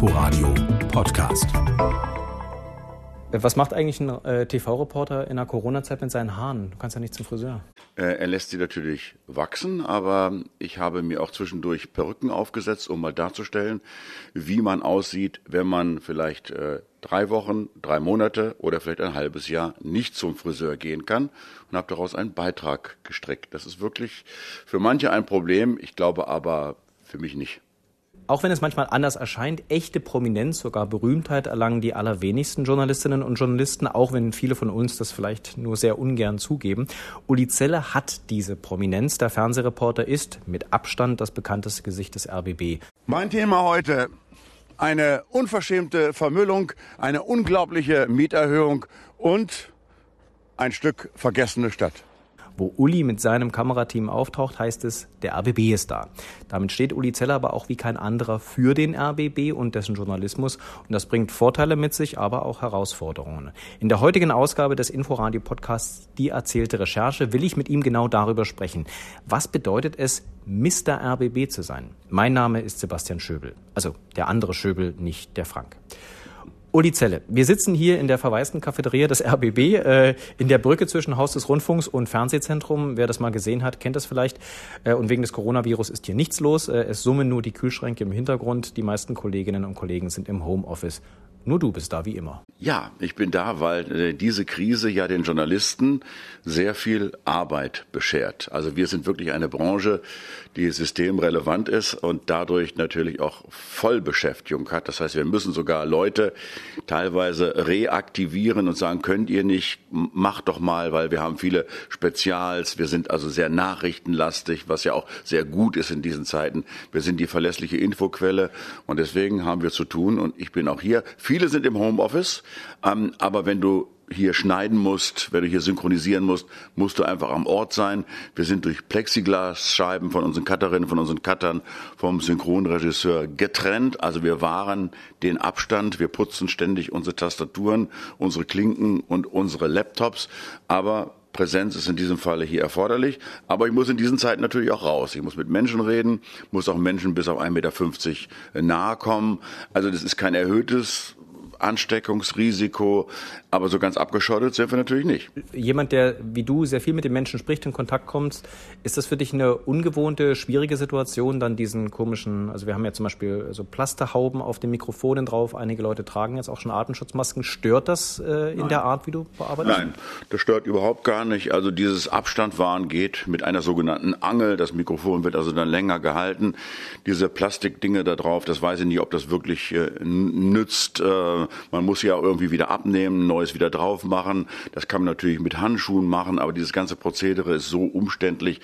Inforadio Podcast. Was macht eigentlich ein äh, TV-Reporter in der Corona-Zeit mit seinen Haaren? Du kannst ja nicht zum Friseur. Äh, er lässt sie natürlich wachsen, aber ich habe mir auch zwischendurch Perücken aufgesetzt, um mal darzustellen, wie man aussieht, wenn man vielleicht äh, drei Wochen, drei Monate oder vielleicht ein halbes Jahr nicht zum Friseur gehen kann und habe daraus einen Beitrag gestrickt. Das ist wirklich für manche ein Problem, ich glaube aber für mich nicht. Auch wenn es manchmal anders erscheint, echte Prominenz, sogar Berühmtheit erlangen die allerwenigsten Journalistinnen und Journalisten, auch wenn viele von uns das vielleicht nur sehr ungern zugeben. Uli Zelle hat diese Prominenz. Der Fernsehreporter ist mit Abstand das bekannteste Gesicht des RBB. Mein Thema heute eine unverschämte Vermüllung, eine unglaubliche Mieterhöhung und ein Stück vergessene Stadt. Wo Uli mit seinem Kamerateam auftaucht, heißt es, der RBB ist da. Damit steht Uli Zeller aber auch wie kein anderer für den RBB und dessen Journalismus. Und das bringt Vorteile mit sich, aber auch Herausforderungen. In der heutigen Ausgabe des Inforadio Podcasts Die erzählte Recherche will ich mit ihm genau darüber sprechen. Was bedeutet es, Mr. RBB zu sein? Mein Name ist Sebastian Schöbel. Also der andere Schöbel, nicht der Frank. Uli Zelle, wir sitzen hier in der verwaisten Cafeteria des RBB, äh, in der Brücke zwischen Haus des Rundfunks und Fernsehzentrum. Wer das mal gesehen hat, kennt das vielleicht. Äh, und wegen des Coronavirus ist hier nichts los. Äh, es summen nur die Kühlschränke im Hintergrund. Die meisten Kolleginnen und Kollegen sind im Homeoffice. Nur du bist da wie immer. Ja, ich bin da, weil äh, diese Krise ja den Journalisten sehr viel Arbeit beschert. Also wir sind wirklich eine Branche, die systemrelevant ist und dadurch natürlich auch Vollbeschäftigung hat. Das heißt, wir müssen sogar Leute teilweise reaktivieren und sagen, könnt ihr nicht, macht doch mal, weil wir haben viele Spezials. Wir sind also sehr nachrichtenlastig, was ja auch sehr gut ist in diesen Zeiten. Wir sind die verlässliche Infoquelle und deswegen haben wir zu tun und ich bin auch hier. Viele sind im Homeoffice, ähm, aber wenn du hier schneiden musst, wenn du hier synchronisieren musst, musst du einfach am Ort sein. Wir sind durch Plexiglasscheiben von unseren Cutterinnen, von unseren Cuttern, vom Synchronregisseur getrennt. Also wir wahren den Abstand. Wir putzen ständig unsere Tastaturen, unsere Klinken und unsere Laptops. Aber Präsenz ist in diesem Falle hier erforderlich. Aber ich muss in diesen Zeiten natürlich auch raus. Ich muss mit Menschen reden, muss auch Menschen bis auf 1,50 Meter nahe kommen. Also das ist kein erhöhtes Ansteckungsrisiko, aber so ganz abgeschottet sind wir natürlich nicht. Jemand, der wie du sehr viel mit den Menschen spricht, in Kontakt kommt, ist das für dich eine ungewohnte, schwierige Situation, dann diesen komischen, also wir haben ja zum Beispiel so Plasterhauben auf den Mikrofonen drauf, einige Leute tragen jetzt auch schon Atemschutzmasken. Stört das äh, in Nein. der Art, wie du bearbeitest? Nein, das stört überhaupt gar nicht. Also dieses Abstandwahren geht mit einer sogenannten Angel. Das Mikrofon wird also dann länger gehalten. Diese Plastikdinge da drauf, das weiß ich nicht, ob das wirklich äh, nützt. Äh, man muss ja irgendwie wieder abnehmen, neues wieder drauf machen. Das kann man natürlich mit Handschuhen machen, aber dieses ganze Prozedere ist so umständlich,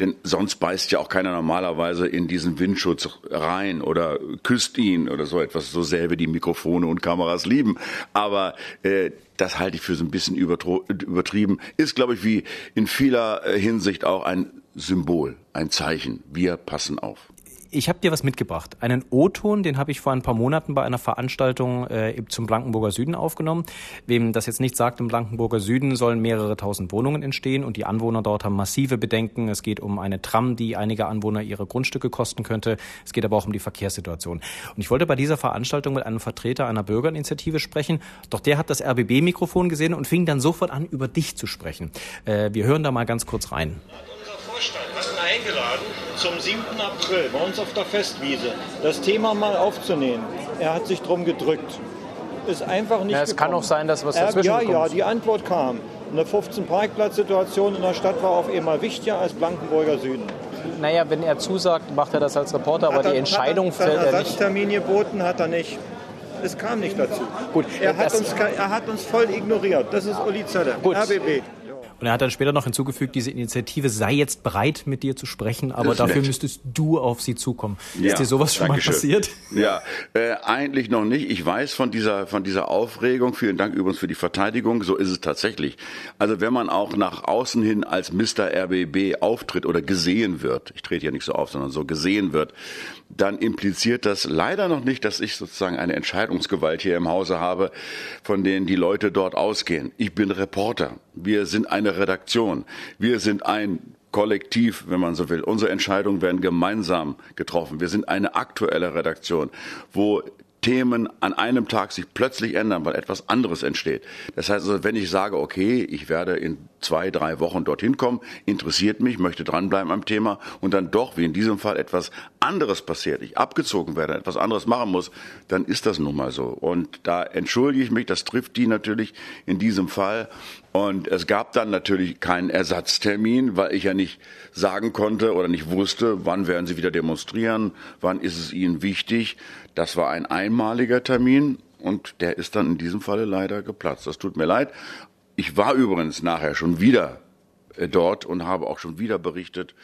denn sonst beißt ja auch keiner normalerweise in diesen Windschutz rein oder küsst ihn oder so etwas, so wie die Mikrofone und Kameras lieben. Aber äh, das halte ich für so ein bisschen übertrieben. Ist, glaube ich, wie in vieler äh, Hinsicht auch ein Symbol, ein Zeichen. Wir passen auf ich habe dir was mitgebracht. Einen O-Ton, den habe ich vor ein paar Monaten bei einer Veranstaltung äh, zum Blankenburger Süden aufgenommen. Wem das jetzt nicht sagt, im Blankenburger Süden sollen mehrere tausend Wohnungen entstehen und die Anwohner dort haben massive Bedenken. Es geht um eine Tram, die einige Anwohner ihre Grundstücke kosten könnte. Es geht aber auch um die Verkehrssituation. Und ich wollte bei dieser Veranstaltung mit einem Vertreter einer Bürgerinitiative sprechen, doch der hat das RBB-Mikrofon gesehen und fing dann sofort an, über dich zu sprechen. Äh, wir hören da mal ganz kurz rein. Unser Vorstand hat eingeladen zum 7. April bei uns auf der Festwiese das Thema mal aufzunehmen. Er hat sich drum gedrückt. Ist einfach nicht. Ja, es gekommen. kann auch sein, dass was dazwischen Ja, ja, die Antwort kam. Eine 15-Parkplatz-Situation in der Stadt war auf einmal wichtiger als Blankenburger Süden. Naja, wenn er zusagt, macht er das als Reporter, aber er, die Entscheidung hat er, fällt er nicht. Ersatztermin geboten hat er nicht. Es kam nicht dazu. Gut, er, hat uns, er hat uns voll ignoriert. Das ist Uli Zeller, RBB. Und er hat dann später noch hinzugefügt, diese Initiative sei jetzt bereit, mit dir zu sprechen, aber dafür nett. müsstest du auf sie zukommen. Ja, ist dir sowas schon mal passiert? Ja, äh, eigentlich noch nicht. Ich weiß von dieser, von dieser Aufregung. Vielen Dank übrigens für die Verteidigung. So ist es tatsächlich. Also wenn man auch nach außen hin als Mr. RBB auftritt oder gesehen wird, ich trete ja nicht so auf, sondern so gesehen wird, dann impliziert das leider noch nicht, dass ich sozusagen eine Entscheidungsgewalt hier im Hause habe, von denen die Leute dort ausgehen. Ich bin Reporter. Wir sind eine Redaktion. Wir sind ein Kollektiv, wenn man so will. Unsere Entscheidungen werden gemeinsam getroffen. Wir sind eine aktuelle Redaktion, wo Themen an einem Tag sich plötzlich ändern, weil etwas anderes entsteht. Das heißt also, wenn ich sage, okay, ich werde in zwei, drei Wochen dorthin kommen, interessiert mich, möchte dranbleiben am Thema und dann doch, wie in diesem Fall, etwas anderes passiert, ich abgezogen werde, etwas anderes machen muss, dann ist das nun mal so. Und da entschuldige ich mich, das trifft die natürlich in diesem Fall. Und es gab dann natürlich keinen Ersatztermin, weil ich ja nicht sagen konnte oder nicht wusste, wann werden sie wieder demonstrieren, wann ist es ihnen wichtig. Das war ein einmaliger Termin und der ist dann in diesem Falle leider geplatzt. Das tut mir leid. Ich war übrigens nachher schon wieder äh, dort und habe auch schon wieder berichtet.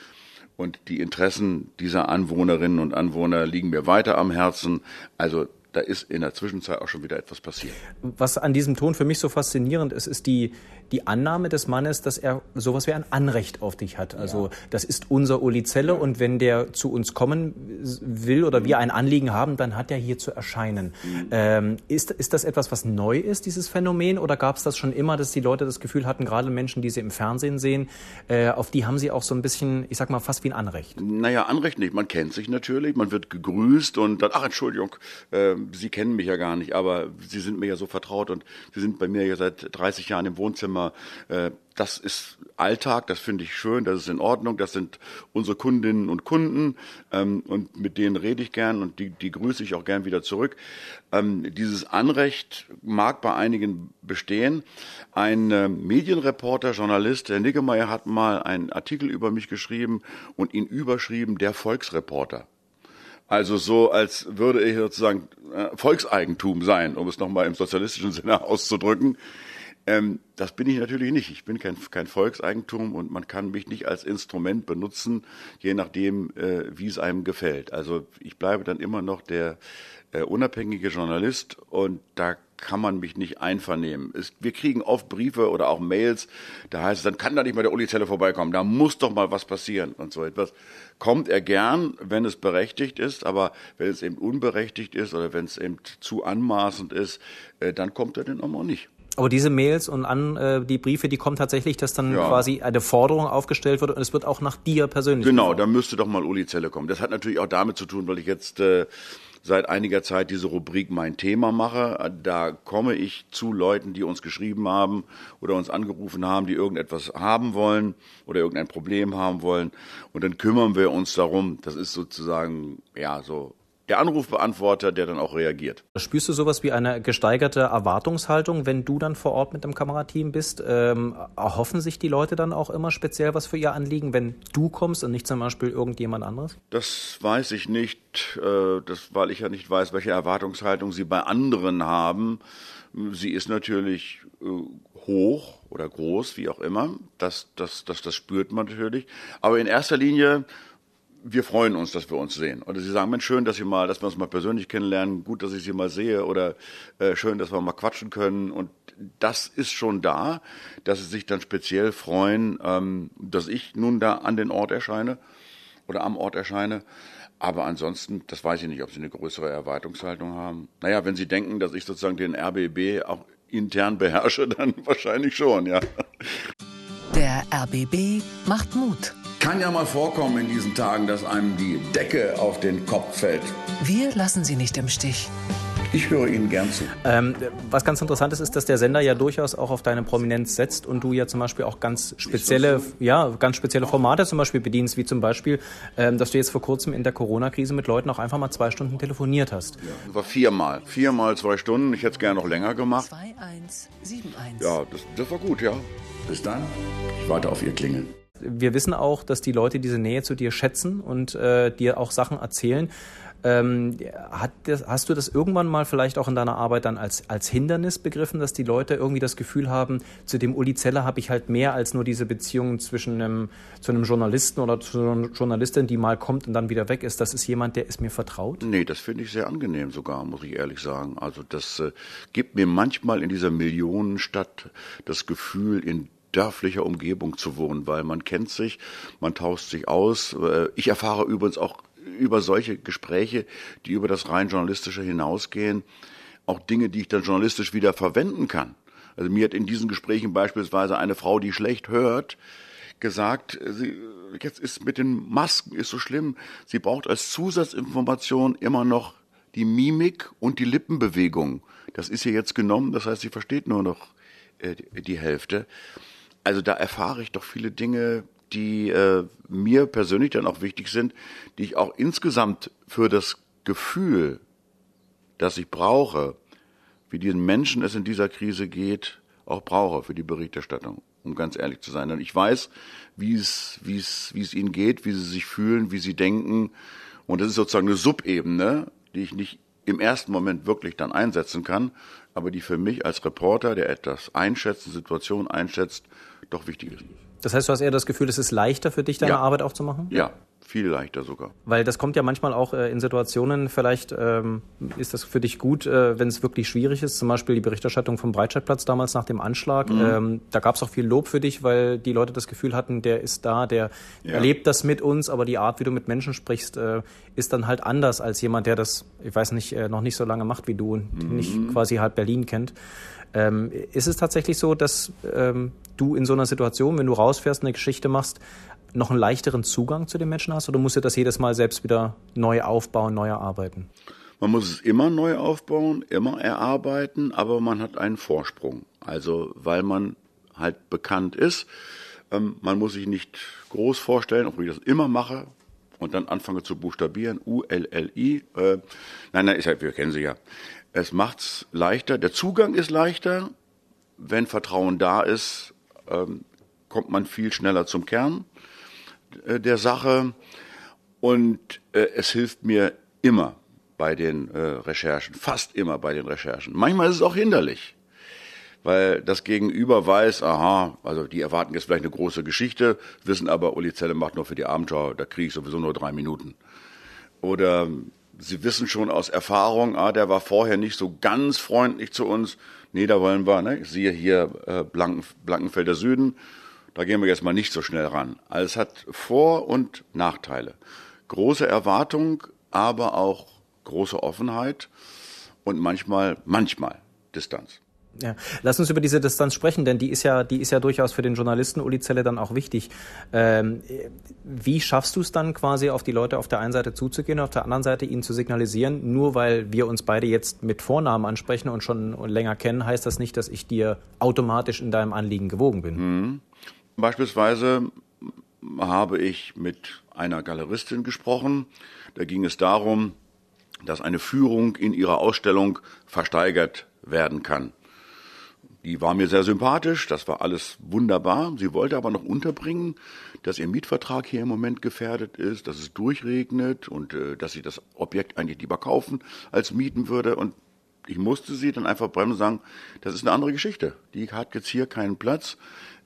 Und die Interessen dieser Anwohnerinnen und Anwohner liegen mir weiter am Herzen. Also da ist in der Zwischenzeit auch schon wieder etwas passiert. Was an diesem Ton für mich so faszinierend ist, ist die, die Annahme des Mannes, dass er sowas wie ein Anrecht auf dich hat. Also ja. das ist unser Uli Zelle und wenn der zu uns kommen will oder mhm. wir ein Anliegen haben, dann hat er hier zu erscheinen. Mhm. Ähm, ist, ist das etwas, was neu ist, dieses Phänomen, oder gab es das schon immer, dass die Leute das Gefühl hatten, gerade Menschen, die sie im Fernsehen sehen, äh, auf die haben sie auch so ein bisschen, ich sag mal, fast wie ein Anrecht? Naja, Anrecht nicht. Man kennt sich natürlich, man wird gegrüßt und dann, ach Entschuldigung, äh, Sie kennen mich ja gar nicht, aber Sie sind mir ja so vertraut und Sie sind bei mir ja seit 30 Jahren im Wohnzimmer. Äh, das ist Alltag, das finde ich schön, das ist in Ordnung, das sind unsere Kundinnen und Kunden ähm, und mit denen rede ich gern und die, die grüße ich auch gern wieder zurück. Ähm, dieses Anrecht mag bei einigen bestehen. Ein äh, Medienreporter, Journalist, Herr Niggemeier, hat mal einen Artikel über mich geschrieben und ihn überschrieben, der Volksreporter. Also so, als würde ich sozusagen äh, Volkseigentum sein, um es nochmal im sozialistischen Sinne auszudrücken. Ähm, das bin ich natürlich nicht. Ich bin kein, kein Volkseigentum und man kann mich nicht als Instrument benutzen, je nachdem, äh, wie es einem gefällt. Also ich bleibe dann immer noch der äh, unabhängige Journalist und da kann man mich nicht einvernehmen. Es, wir kriegen oft Briefe oder auch Mails, da heißt es, dann kann da nicht mal der Uli Zelle vorbeikommen, da muss doch mal was passieren und so etwas. Kommt er gern, wenn es berechtigt ist, aber wenn es eben unberechtigt ist oder wenn es eben zu anmaßend ist, äh, dann kommt er denn auch mal nicht. Aber diese Mails und an äh, die Briefe, die kommen tatsächlich, dass dann ja. quasi eine Forderung aufgestellt wird und es wird auch nach dir persönlich. Genau, da müsste doch mal Uli Zelle kommen. Das hat natürlich auch damit zu tun, weil ich jetzt äh, seit einiger Zeit diese Rubrik Mein Thema mache. Da komme ich zu Leuten, die uns geschrieben haben oder uns angerufen haben, die irgendetwas haben wollen oder irgendein Problem haben wollen. Und dann kümmern wir uns darum. Das ist sozusagen, ja, so der Anrufbeantworter, der dann auch reagiert. Spürst du sowas wie eine gesteigerte Erwartungshaltung, wenn du dann vor Ort mit dem Kamerateam bist? Ähm, erhoffen sich die Leute dann auch immer speziell was für ihr Anliegen, wenn du kommst und nicht zum Beispiel irgendjemand anderes? Das weiß ich nicht, äh, das, weil ich ja nicht weiß, welche Erwartungshaltung sie bei anderen haben. Sie ist natürlich äh, hoch oder groß, wie auch immer. Das, das, das, das spürt man natürlich. Aber in erster Linie wir freuen uns, dass wir uns sehen. Oder sie sagen, Mensch, schön, dass Sie mal, dass wir uns mal persönlich kennenlernen, gut, dass ich Sie mal sehe oder äh, schön, dass wir mal quatschen können. Und das ist schon da, dass sie sich dann speziell freuen, ähm, dass ich nun da an den Ort erscheine oder am Ort erscheine. Aber ansonsten, das weiß ich nicht, ob Sie eine größere Erwartungshaltung haben. Naja, wenn Sie denken, dass ich sozusagen den RBB auch intern beherrsche, dann wahrscheinlich schon, ja. Der RBB macht Mut. Kann ja mal vorkommen in diesen Tagen, dass einem die Decke auf den Kopf fällt. Wir lassen Sie nicht im Stich. Ich höre Ihnen gern zu. Ähm, was ganz interessant ist, ist, dass der Sender ja durchaus auch auf deine Prominenz setzt und du ja zum Beispiel auch ganz spezielle, so? ja, ganz spezielle Formate zum Beispiel bedienst, wie zum Beispiel, ähm, dass du jetzt vor kurzem in der Corona-Krise mit Leuten auch einfach mal zwei Stunden telefoniert hast. Ja, war viermal. Viermal zwei Stunden. Ich hätte es gerne noch länger gemacht. 2171. Ja, das, das war gut, ja. Bis dann. Ich warte auf Ihr Klingeln wir wissen auch, dass die Leute diese Nähe zu dir schätzen und äh, dir auch Sachen erzählen. Ähm, das, hast du das irgendwann mal vielleicht auch in deiner Arbeit dann als, als Hindernis begriffen, dass die Leute irgendwie das Gefühl haben, zu dem Uli Zeller habe ich halt mehr als nur diese Beziehung zwischen einem, zu einem Journalisten oder zu einer Journalistin, die mal kommt und dann wieder weg ist. Das ist jemand, der ist mir vertraut? Nee, das finde ich sehr angenehm sogar, muss ich ehrlich sagen. Also das äh, gibt mir manchmal in dieser Millionenstadt das Gefühl, in dörflicher Umgebung zu wohnen, weil man kennt sich, man tauscht sich aus. Äh, ich erfahre übrigens auch über solche Gespräche, die über das rein journalistische hinausgehen, auch Dinge, die ich dann journalistisch wieder verwenden kann. Also mir hat in diesen Gesprächen beispielsweise eine Frau, die schlecht hört, gesagt, sie, jetzt ist mit den Masken ist so schlimm, sie braucht als Zusatzinformation immer noch die Mimik und die Lippenbewegung. Das ist ihr jetzt genommen, das heißt, sie versteht nur noch äh, die Hälfte. Also da erfahre ich doch viele Dinge, die äh, mir persönlich dann auch wichtig sind, die ich auch insgesamt für das Gefühl, das ich brauche, wie diesen Menschen es in dieser Krise geht, auch brauche für die Berichterstattung, um ganz ehrlich zu sein. Denn ich weiß, wie es, wie es, wie es ihnen geht, wie sie sich fühlen, wie sie denken. Und das ist sozusagen eine Subebene, die ich nicht im ersten Moment wirklich dann einsetzen kann, aber die für mich als Reporter, der etwas einschätzt, Situation einschätzt, doch wichtig ist. Das heißt, du hast eher das Gefühl, es ist leichter für dich, deine Ja. Arbeit auch zu machen? Ja, viel leichter sogar. Weil das kommt ja manchmal auch äh, in Situationen, vielleicht ähm, ist das für dich gut, äh, wenn es wirklich schwierig ist. Zum Beispiel die Berichterstattung vom Breitscheidplatz damals nach dem Anschlag. Mhm. Ähm, da gab es auch viel Lob für dich, weil die Leute das Gefühl hatten, der ist da, der Ja. erlebt das mit uns, aber die Art, wie du mit Menschen sprichst, äh, ist dann halt anders als jemand, der das, ich weiß nicht, äh, noch nicht so lange macht wie du und Mhm. nicht quasi halb Berlin kennt. Ähm, ist es tatsächlich so, dass ähm, du in so einer Situation, wenn du rausfährst, eine Geschichte machst, noch einen leichteren Zugang zu den Menschen hast oder musst du das jedes Mal selbst wieder neu aufbauen, neu erarbeiten? Man muss es immer neu aufbauen, immer erarbeiten, aber man hat einen Vorsprung. Also weil man halt bekannt ist. Ähm, man muss sich nicht groß vorstellen, obwohl ich das immer mache und dann anfange zu buchstabieren. U-L-L-I. Äh, nein, nein, ist halt, wir kennen sie ja. Es macht's leichter. Der Zugang ist leichter. Wenn Vertrauen da ist, ähm, kommt man viel schneller zum Kern äh, der Sache. Und äh, es hilft mir immer bei den äh, Recherchen, fast immer bei den Recherchen. Manchmal ist es auch hinderlich, weil das Gegenüber weiß, aha, also die erwarten jetzt vielleicht eine große Geschichte, wissen aber, Uli Zelle macht nur für die Abendschau, da kriege ich sowieso nur drei Minuten. Oder sie wissen schon aus Erfahrung, ah, der war vorher nicht so ganz freundlich zu uns. Nee, da wollen wir, ne? Ich sehe hier äh, Blanken, Blankenfelder Süden, da gehen wir jetzt mal nicht so schnell ran. Also es hat Vor- und Nachteile. Große Erwartung, aber auch große Offenheit und manchmal, manchmal Distanz. Ja. Lass uns über diese Distanz sprechen, denn die ist ja, die ist ja durchaus für den Journalisten Uli Zelle dann auch wichtig. Ähm, wie schaffst du es dann quasi auf die Leute auf der einen Seite zuzugehen, auf der anderen Seite ihnen zu signalisieren, nur weil wir uns beide jetzt mit Vornamen ansprechen und schon länger kennen, heißt das nicht, dass ich dir automatisch in deinem Anliegen gewogen bin. Beispielsweise habe ich mit einer Galeristin gesprochen. Da ging es darum, dass eine Führung in ihrer Ausstellung versteigert werden kann. Die war mir sehr sympathisch, das war alles wunderbar. Sie wollte aber noch unterbringen, dass ihr Mietvertrag hier im Moment gefährdet ist, dass es durchregnet und äh, dass sie das Objekt eigentlich lieber kaufen als mieten würde. Und ich musste sie dann einfach bremsen und sagen, das ist eine andere Geschichte. Die hat jetzt hier keinen Platz.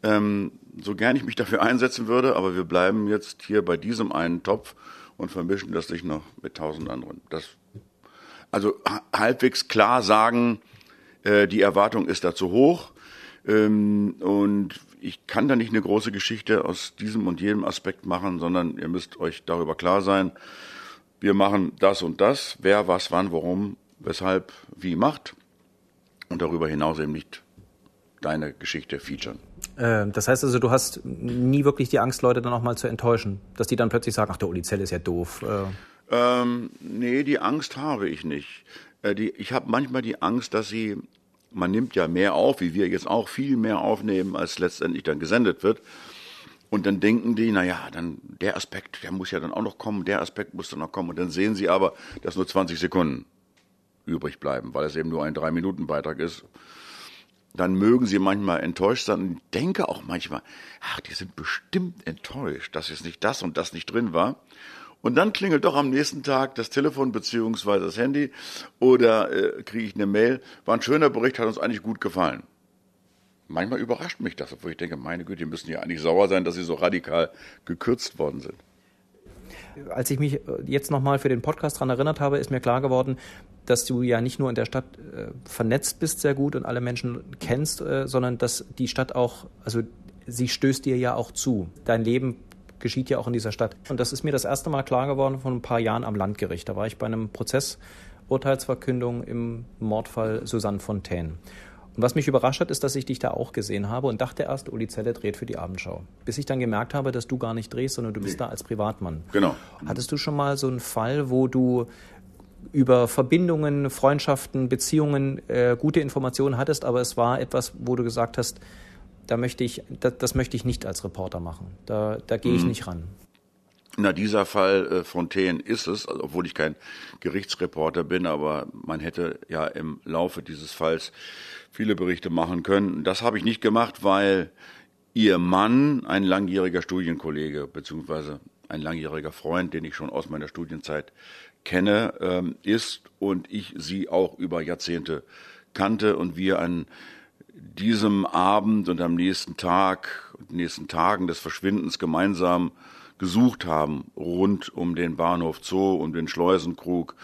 Ähm, so gern ich mich dafür einsetzen würde, aber wir bleiben jetzt hier bei diesem einen Topf und vermischen das nicht noch mit tausend anderen. Das, also ha- halbwegs klar sagen, äh, die Erwartung ist da zu hoch. Ähm, und ich kann da nicht eine große Geschichte aus diesem und jedem Aspekt machen, sondern ihr müsst euch darüber klar sein, wir machen das und das, wer was, wann, warum, weshalb, wie macht und darüber hinaus eben nicht deine Geschichte featuren. Äh, das heißt also, du hast nie wirklich die Angst, Leute dann auch mal zu enttäuschen, dass die dann plötzlich sagen, ach der Uli Zelle ist ja doof. Äh, Ähm, nee, die Angst habe ich nicht. Äh, die, ich habe manchmal die Angst, dass sie, man nimmt ja mehr auf, wie wir jetzt auch viel mehr aufnehmen, als letztendlich dann gesendet wird. Und dann denken die, na ja, dann der Aspekt, der muss ja dann auch noch kommen, der Aspekt muss dann noch kommen. Und dann sehen sie aber, dass nur 20 Sekunden übrig bleiben, weil es eben nur ein Drei-Minuten-Beitrag ist. Dann mögen sie manchmal enttäuscht sein. Und denke auch manchmal, ach, die sind bestimmt enttäuscht, dass jetzt nicht das und das nicht drin war. Und dann klingelt doch am nächsten Tag das Telefon beziehungsweise das Handy oder äh, kriege ich eine Mail. War ein schöner Bericht, hat uns eigentlich gut gefallen. Manchmal überrascht mich das, obwohl ich denke, meine Güte, die müssen ja eigentlich sauer sein, dass sie so radikal gekürzt worden sind. als ich mich äh, jetzt nochmal für den Podcast daran erinnert habe, ist mir klar geworden, dass du ja nicht nur in der Stadt äh, vernetzt bist sehr gut und alle Menschen kennst, äh, sondern dass die Stadt auch, also sie stößt dir ja auch zu. Dein Leben geschieht ja auch in dieser Stadt. Und das ist mir das erste Mal klar geworden vor ein paar Jahren am Landgericht. Da war ich bei einem Prozess, Urteilsverkündung im Mordfall Susanne Fontaine. Und was mich überrascht hat, ist, dass ich dich da auch gesehen habe und dachte erst, Uli Zelle dreht für die Abendschau. Bis ich dann gemerkt habe, dass du gar nicht drehst, sondern du bist da als Privatmann. Genau. Hattest du schon mal so einen Fall, wo du über Verbindungen, Freundschaften, Beziehungen äh, gute Informationen hattest, aber es war etwas, wo du gesagt hast, da möchte ich, das, das möchte ich nicht als Reporter machen. Da, da gehe ich mhm. nicht ran. Na, dieser Fall äh, Fontaine ist es, also, obwohl ich kein Gerichtsreporter bin, aber man hätte ja im Laufe dieses Falls viele Berichte machen können. Das habe ich nicht gemacht, weil ihr Mann ein langjähriger Studienkollege beziehungsweise ein langjähriger Freund, den ich schon aus meiner Studienzeit kenne, ähm, ist und ich sie auch über Jahrzehnte kannte und wir an diesem Abend und am nächsten Tag und nächsten Tagen des Verschwindens gemeinsam gesucht haben, rund um den Bahnhof Zoo, um den Schleusenkrug,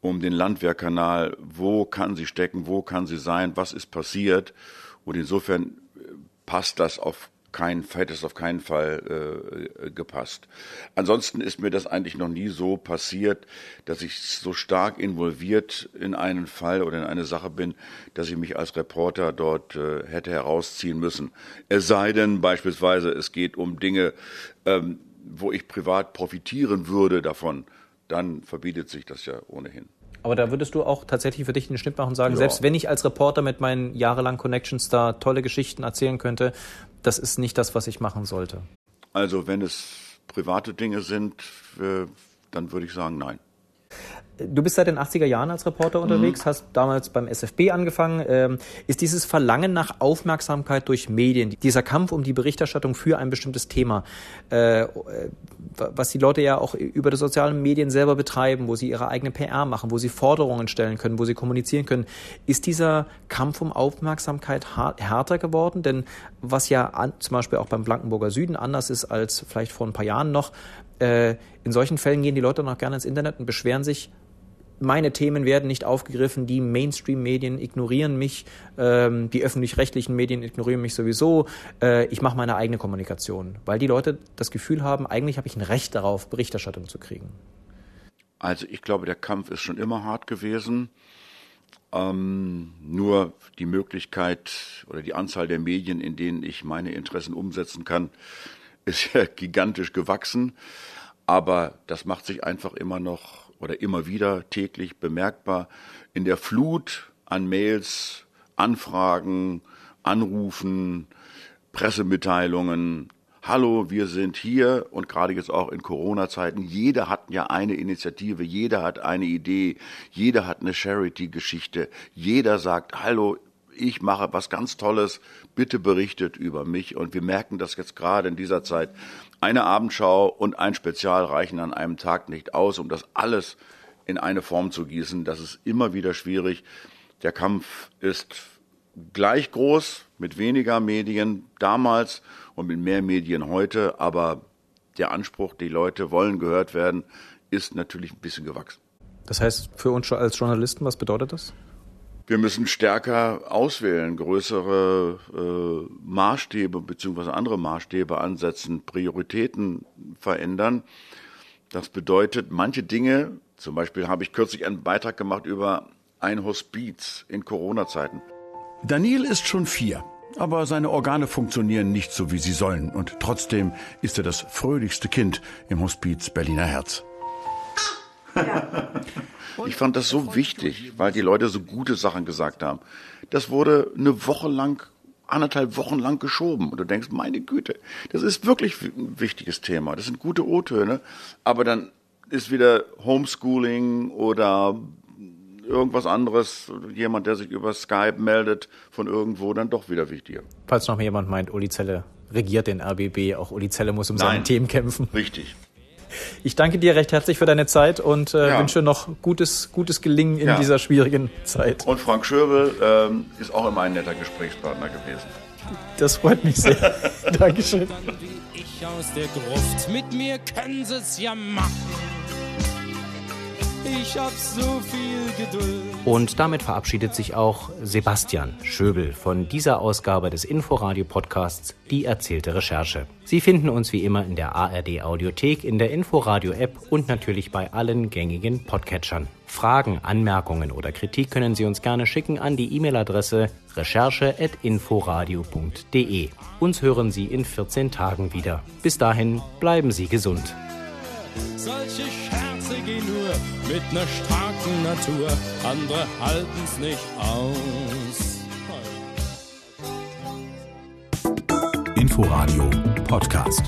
um den Landwehrkanal. Wo kann sie stecken? Wo kann sie sein? Was ist passiert? Und insofern äh, passt das auf keinen, hätte es auf keinen Fall äh, gepasst. Ansonsten ist mir das eigentlich noch nie so passiert, dass ich so stark involviert in einen Fall oder in eine Sache bin, dass ich mich als Reporter dort äh, hätte herausziehen müssen. Es sei denn beispielsweise, es geht um Dinge, ähm, wo ich privat profitieren würde davon, dann verbietet sich das ja ohnehin. Aber da würdest du auch tatsächlich für dich den Schnitt machen und sagen, ja. selbst wenn ich als Reporter mit meinen jahrelangen Connections da tolle Geschichten erzählen könnte, das ist nicht das, was ich machen sollte. Also wenn es private Dinge sind, äh, dann würde ich sagen, nein. Du bist seit den 80er Jahren als Reporter unterwegs, mhm. hast damals beim SFB angefangen. Ähm, ist dieses Verlangen nach Aufmerksamkeit durch Medien, dieser Kampf um die Berichterstattung für ein bestimmtes Thema, äh, was die Leute ja auch über die sozialen Medien selber betreiben, wo sie ihre eigene PR machen, wo sie Forderungen stellen können, wo sie kommunizieren können, ist dieser Kampf um Aufmerksamkeit härter geworden? Denn was ja an, zum Beispiel auch beim Blankenburger Süden anders ist als vielleicht vor ein paar Jahren noch, äh, in solchen Fällen gehen die Leute noch gerne ins Internet und beschweren sich, meine Themen werden nicht aufgegriffen, die Mainstream-Medien ignorieren mich, ähm, die öffentlich-rechtlichen Medien ignorieren mich sowieso, äh, ich mache meine eigene Kommunikation, weil die Leute das Gefühl haben, eigentlich habe ich ein Recht darauf, Berichterstattung zu kriegen. Also ich glaube, der Kampf ist schon immer hart gewesen. Ähm, nur die Möglichkeit oder die Anzahl der Medien, in denen ich meine Interessen umsetzen kann, ist ja gigantisch gewachsen. Aber das macht sich einfach immer noch oder immer wieder täglich bemerkbar in der Flut an Mails, Anfragen, Anrufen, Pressemitteilungen. Hallo, wir sind hier und gerade jetzt auch in Corona-Zeiten. Jeder hat ja eine Initiative, jeder hat eine Idee, jeder hat eine Charity-Geschichte. Jeder sagt, hallo, ich mache was ganz Tolles, bitte berichtet über mich. Und wir merken das jetzt gerade in dieser Zeit. Eine Abendschau und ein Spezial reichen an einem Tag nicht aus, um das alles in eine Form zu gießen. Das ist immer wieder schwierig. Der Kampf ist gleich groß, mit weniger Medien damals und mit mehr Medien heute, aber der Anspruch, die Leute wollen gehört werden, ist natürlich ein bisschen gewachsen. Das heißt, für uns als Journalisten, was bedeutet das? Wir müssen stärker auswählen, größere äh, Maßstäbe beziehungsweise andere Maßstäbe ansetzen, Prioritäten verändern. Das bedeutet, manche Dinge, zum Beispiel habe ich kürzlich einen Beitrag gemacht über ein Hospiz in Corona-Zeiten. Daniel ist schon vier, aber seine Organe funktionieren nicht so, wie sie sollen. Und trotzdem ist er das fröhlichste Kind im Hospiz Berliner Herz. Ich fand das so wichtig, weil die Leute so gute Sachen gesagt haben. Das wurde eine Woche lang, anderthalb Wochen lang geschoben. Und du denkst, meine Güte, das ist wirklich ein wichtiges Thema. Das sind gute O-Töne. Aber dann ist wieder Homeschooling oder irgendwas anderes, jemand, der sich über Skype meldet von irgendwo, dann doch wieder wichtiger. Falls noch jemand meint, Uli Zelle regiert den RBB, auch Uli Zelle muss um Nein, seine Themen kämpfen. Richtig. Ich danke dir recht herzlich für deine Zeit und äh, ja. wünsche noch gutes, gutes Gelingen in ja. dieser schwierigen Zeit. Und Frank Schöbel ähm, ist auch immer ein netter Gesprächspartner gewesen. Das freut mich sehr. Dankeschön. Ich aus der Gruft, mit mir können sie es ja machen. Ich hab so viel Geduld. Und damit verabschiedet sich auch Sebastian Schöbel von dieser Ausgabe des Inforadio-Podcasts Die erzählte Recherche. Sie finden uns wie immer in der ARD-Audiothek, in der Inforadio-App und natürlich bei allen gängigen Podcatchern. Fragen, Anmerkungen oder Kritik können Sie uns gerne schicken an die E-Mail-Adresse recherche.inforadio.de. Uns hören Sie in 14 Tagen wieder. Bis dahin bleiben Sie gesund. Solche Scherze mit ner starken Natur. Andere halten's nicht aus. Inforadio Podcast.